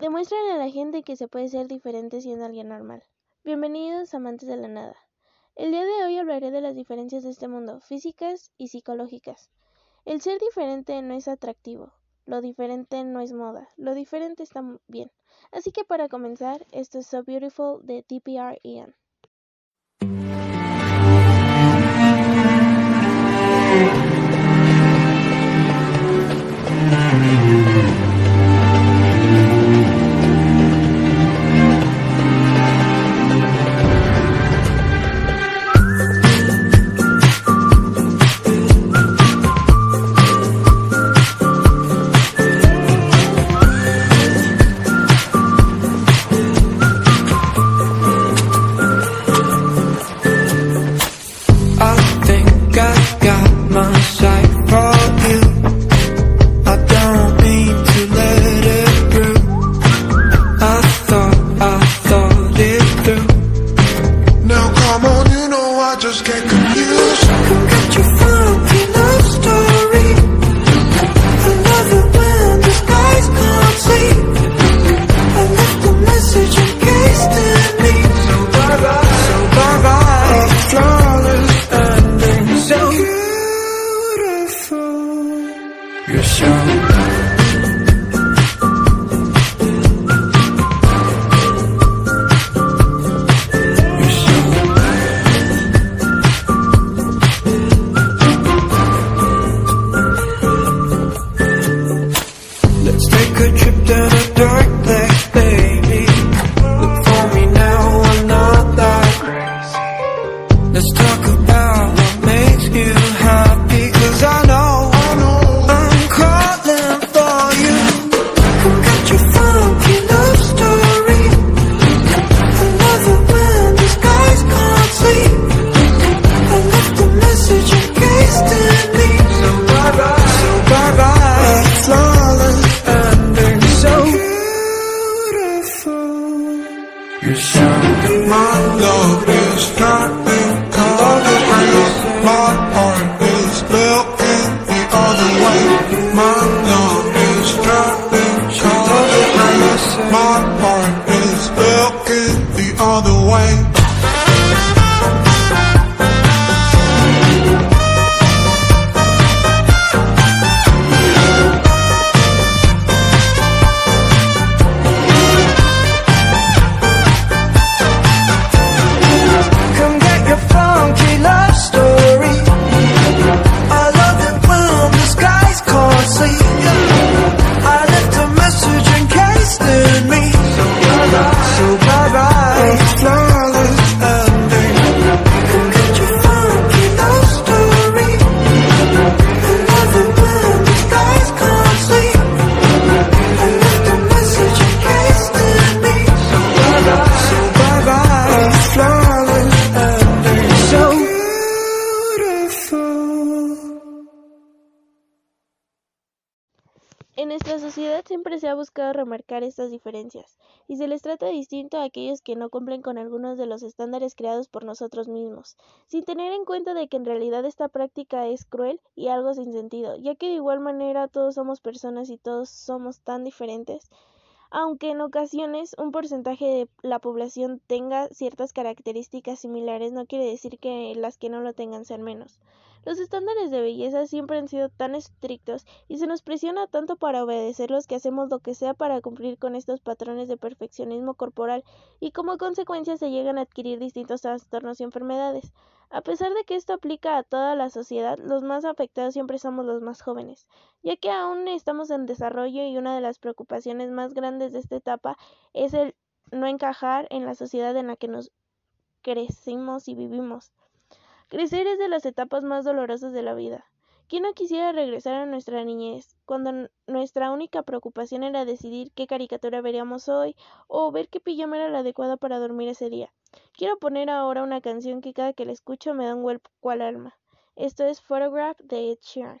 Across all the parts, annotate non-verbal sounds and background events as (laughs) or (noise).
Demuestran a la gente que se puede ser diferente siendo alguien normal. Bienvenidos amantes de la nada. El día de hoy hablaré de las diferencias de este mundo, físicas y psicológicas. El ser diferente no es atractivo, lo diferente no es moda, lo diferente está bien. Así que para comenzar, esto es So Beautiful de TPR Ian. all the way. Se ha buscado remarcar estas diferencias, y se les trata distinto a aquellos que no cumplen con algunos de los estándares creados por nosotros mismos, sin tener en cuenta de que en realidad esta práctica es cruel y algo sin sentido, ya que de igual manera todos somos personas y todos somos tan diferentes. Aunque en ocasiones un porcentaje de la población tenga ciertas características similares, no quiere decir que las que no lo tengan sean menos. Los estándares de belleza siempre han sido tan estrictos y se nos presiona tanto para obedecerlos que hacemos lo que sea para cumplir con estos patrones de perfeccionismo corporal y como consecuencia se llegan a adquirir distintos trastornos y enfermedades. A pesar de que esto aplica a toda la sociedad, los más afectados siempre somos los más jóvenes, ya que aún estamos en desarrollo y una de las preocupaciones más grandes de esta etapa es el no encajar en la sociedad en la que nos crecimos y vivimos. Crecer es de las etapas más dolorosas de la vida. ¿Quién no quisiera regresar a nuestra niñez, cuando nuestra única preocupación era decidir qué caricatura veríamos hoy o ver qué pijama era la adecuada para dormir ese día? Quiero poner ahora una canción que cada que la escucho me da un hueco al alma. Esto es Photograph de Ed Sheeran.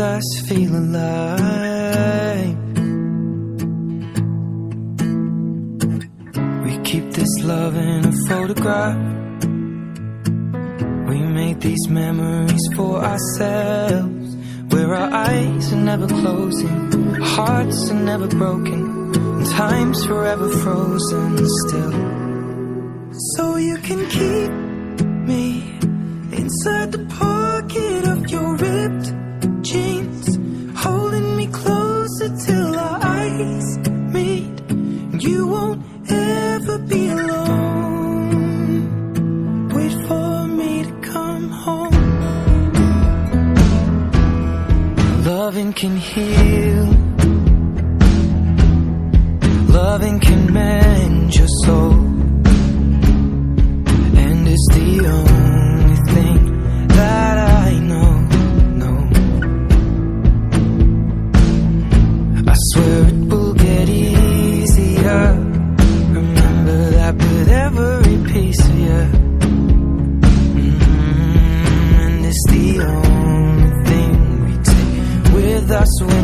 us feel alive. We keep this love in a photograph. We made these memories for ourselves. Where our eyes are never closing, hearts are never broken, and time's forever frozen still. So you can keep me inside the pocket of your ripped You won't ever be alone. abraço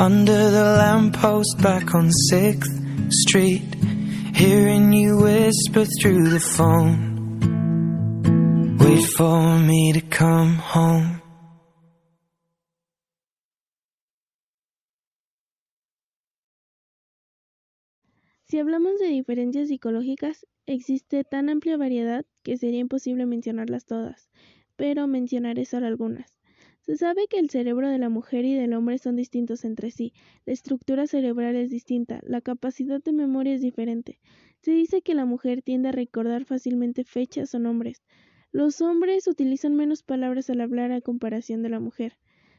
under the lamppost back on 6th Street, hearing you whisper through the phone. Wait for me to come home. Si hablamos de diferencias psicológicas, existe tan amplia variedad que sería imposible mencionarlas todas, pero mencionaré solo algunas. Se sabe que el cerebro de la mujer y del hombre son distintos entre sí, la estructura cerebral es distinta, la capacidad de memoria es diferente. Se dice que la mujer tiende a recordar fácilmente fechas o nombres. Los hombres utilizan menos palabras al hablar a comparación de la mujer.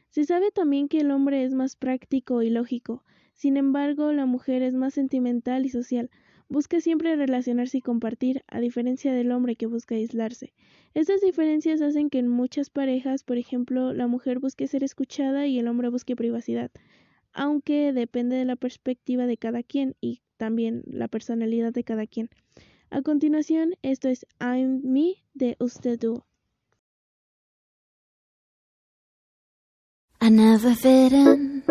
Se sabe también que el hombre es más práctico y lógico, sin embargo, la mujer es más sentimental y social, busca siempre relacionarse y compartir, a diferencia del hombre que busca aislarse. Estas diferencias hacen que en muchas parejas, por ejemplo, la mujer busque ser escuchada y el hombre busque privacidad, aunque depende de la perspectiva de cada quien y también la personalidad de cada quien. A continuación, esto es I'm Me de Usted Dúo. I never fit in.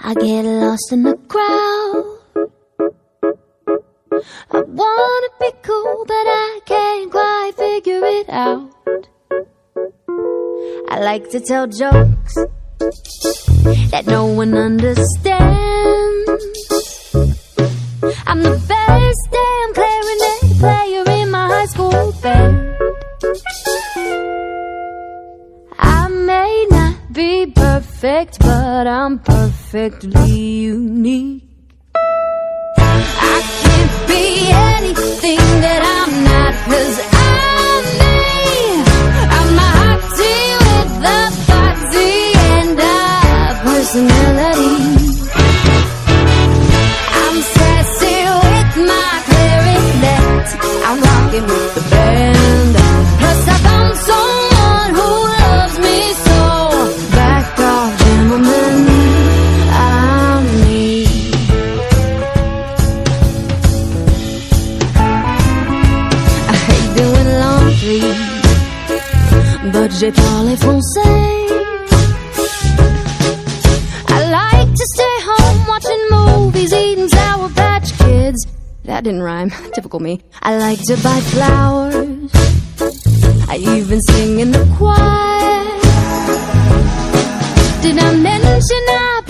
I get lost in the crowd. I wanna be cool, but I can't quite figure it out. I like to tell jokes that no one understands. I'm the best damn clarinet player in my high school band. I may not be perfect, but I'm perfectly unique. Anything that I'm not, cause I'm me. I'm a with a personality. J'ai parlé français. I like to stay home watching movies, eating Sour Patch Kids. That didn't rhyme. (laughs) Typical me. I like to buy flowers. I even sing in the choir. Did I mention I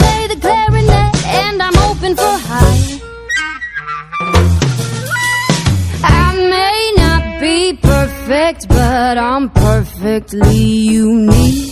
perfect, but I'm perfectly unique.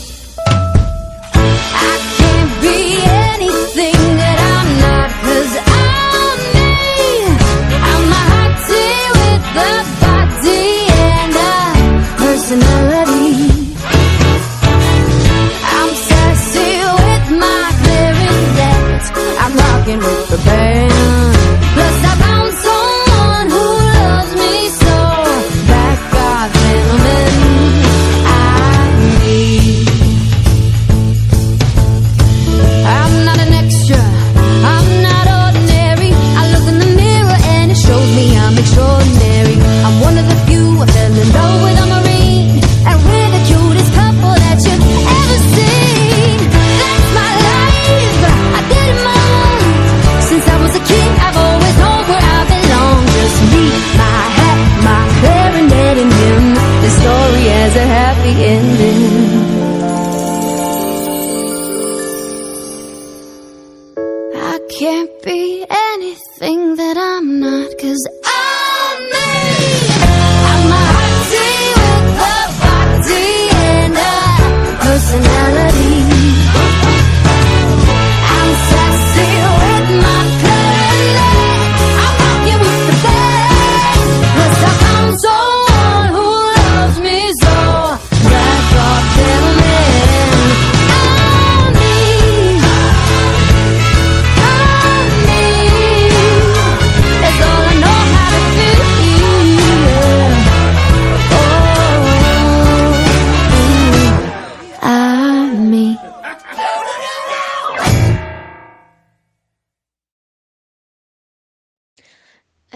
Can't be anything that I'm not, cause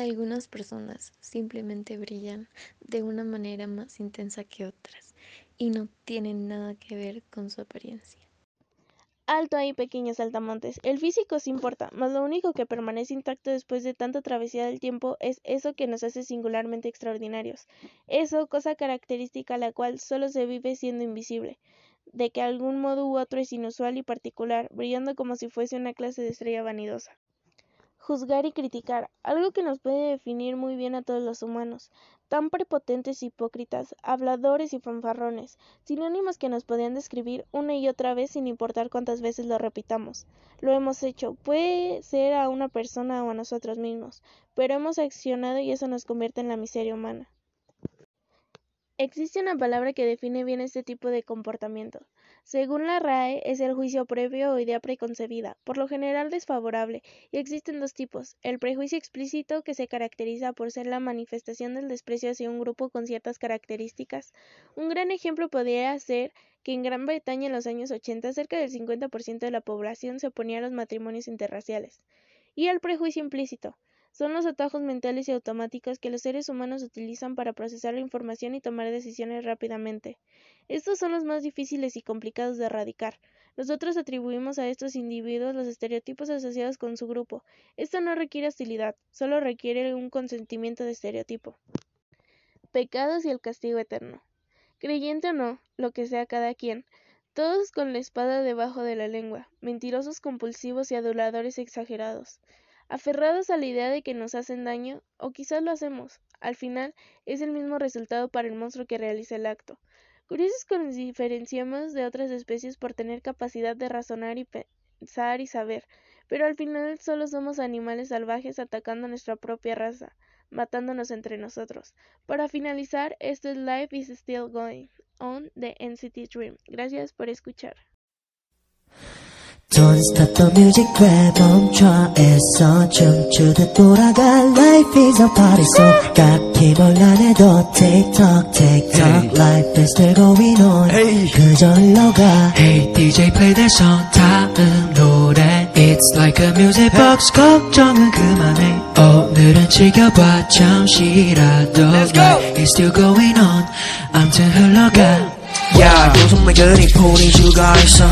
Algunas personas simplemente brillan de una manera más intensa que otras y no tienen nada que ver con su apariencia. Alto ahí, pequeños saltamontes. El físico sí importa, mas lo único que permanece intacto después de tanta travesía del tiempo es eso que nos hace singularmente extraordinarios. Eso, cosa característica la cual solo se vive siendo invisible, de que algún modo u otro es inusual y particular, brillando como si fuese una clase de estrella vanidosa. Juzgar y criticar, algo que nos puede definir muy bien a todos los humanos, tan prepotentes hipócritas, habladores y fanfarrones, sinónimos que nos podían describir una y otra vez sin importar cuántas veces lo repitamos. Lo hemos hecho, puede ser a una persona o a nosotros mismos, pero hemos accionado y eso nos convierte en la miseria humana. Existe una palabra que define bien este tipo de comportamiento. Según la RAE, es el juicio previo o idea preconcebida, por lo general desfavorable, y existen dos tipos. El prejuicio explícito, que se caracteriza por ser la manifestación del desprecio hacia un grupo con ciertas características. Un gran ejemplo podría ser que en Gran Bretaña en los años 80 cerca del 50% de la población se oponía a los matrimonios interraciales. Y el prejuicio implícito, son los atajos mentales y automáticos que los seres humanos utilizan para procesar la información y tomar decisiones rápidamente. Estos son los más difíciles y complicados de erradicar. Nosotros atribuimos a estos individuos los estereotipos asociados con su grupo. Esto no requiere hostilidad, solo requiere un consentimiento de estereotipo. Pecados y el castigo eterno. Creyente o no, lo que sea cada quien, todos con la espada debajo de la lengua, mentirosos compulsivos y aduladores exagerados, aferrados a la idea de que nos hacen daño, o quizás lo hacemos. Al final, es el mismo resultado para el monstruo que realiza el acto. Curiosos que nos diferenciamos de otras especies por tener capacidad de razonar y pensar y saber, pero al final solo somos animales salvajes atacando nuestra propia raza, matándonos entre nosotros. Para finalizar, esto es Life is Still Going on the NCT Dream. Gracias por escuchar. Don't stop the music 왜 멈춰있어 춤추듯 돌아가 Life is a party so 딱히 뭘안 해도 TikTok TikTok Life is still going on 그저 흘러가 Hey DJ play that song 다음 노래 It's like a music box 걱정은 그만해 오늘은 즐겨봐 잠시라도 Life is still going on 암튼 흘러가 야 도둑 매그리 풀이 죽어 있어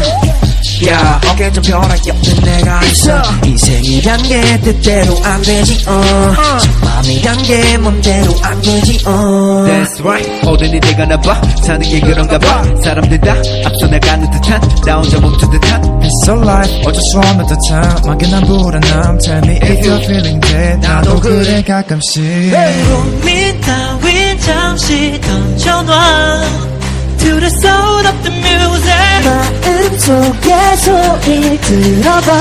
야. 어깨 좀 펴라 옆에 내가 있어. 인생이란 게 뜻대로 안 되지 어. 마음이란 게 맘대로 안 되지 어. That's right 모든 일이 가나 봐 사는 게 그런가 봐. 사람들 다 앞서 나가는 듯한 나 혼자 멈춘 듯한. It's a life 어쩔 수 없는 듯한. 막연한 불안함 Tell me if you're feeling dead. 나도 그래 가끔씩. 고민 따윈 잠시 던져놔 To the sound of the music 마음속에 소리를 들어봐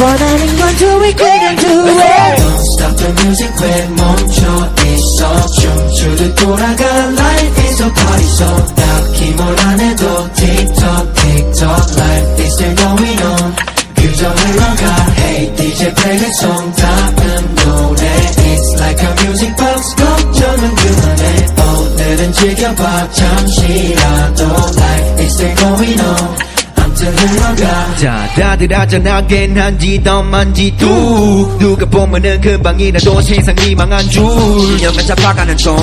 원하는 건 do it quick and do it Don't stop the music 왜 멈춰 있어 춤추듯 돌아가 Life is a party so 딱히 뭘안 해도 TikTok TikTok Life is still going on 그저 흘러가 Hey DJ play that song 다음 노래 It's like a music box 걱정은 그만해 couldn't take your part, time she out, don't life, it's still going on. 자 다들 하잖아 괜한지 덤만지 뚝. 누가 보면은 금방이라도 세상이 망한 줄. 연간 잡아가는 돈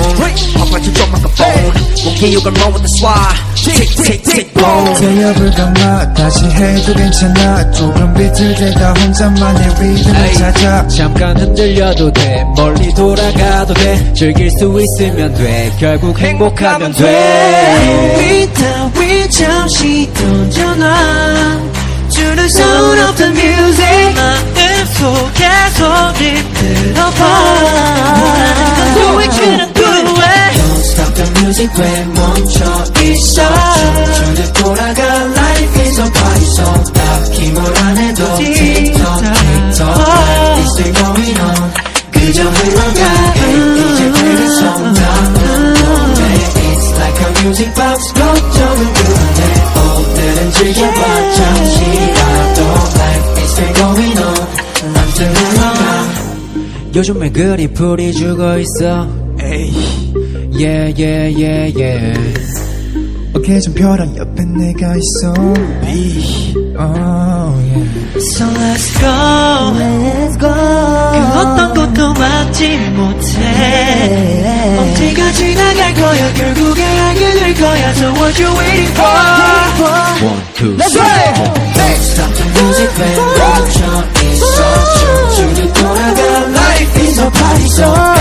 팝판치 조만간 폰 몸기육을 모은 스와 틱틱틱 봄 되어볼까마 다시 해도 괜찮아. 조금 비틀대다 혼자만의 리듬을 찾아. 잠깐 흔들려도 돼. 멀리 돌아가도 돼. 즐길 수 있으면 돼. 결국 행복하면 돼. We 따위 잠시 던져놔 To the sound of the music 마음속에 소리 들어봐 원하는 건 do it 그냥 do it Don't stop the music 왜 멈춰 있어 춤추듯 돌아가 Life is a party so 딱히 뭘안 해도 TikTok TikTok Life is still going on 그저 흘러가 Hey DJ play the song 다음 노래 It's like a music box 즐겨봐 잠시라도 Life is still going on 암튼 흘러가 요즘에 그리 풀이 죽어 있어? Yeah yeah yeah yeah. 어깨 좀 펴라 옆에 내가 있어 Oh yeah So let's go Let's go 그 어떤 것도 막지 못해 언제가 지나갈 거야 결국에 알게 될 거야 So what you waiting for One two Let's three go Don't stop the music 왜 멈춰 있어 춤추듯 돌아가 Life is a party so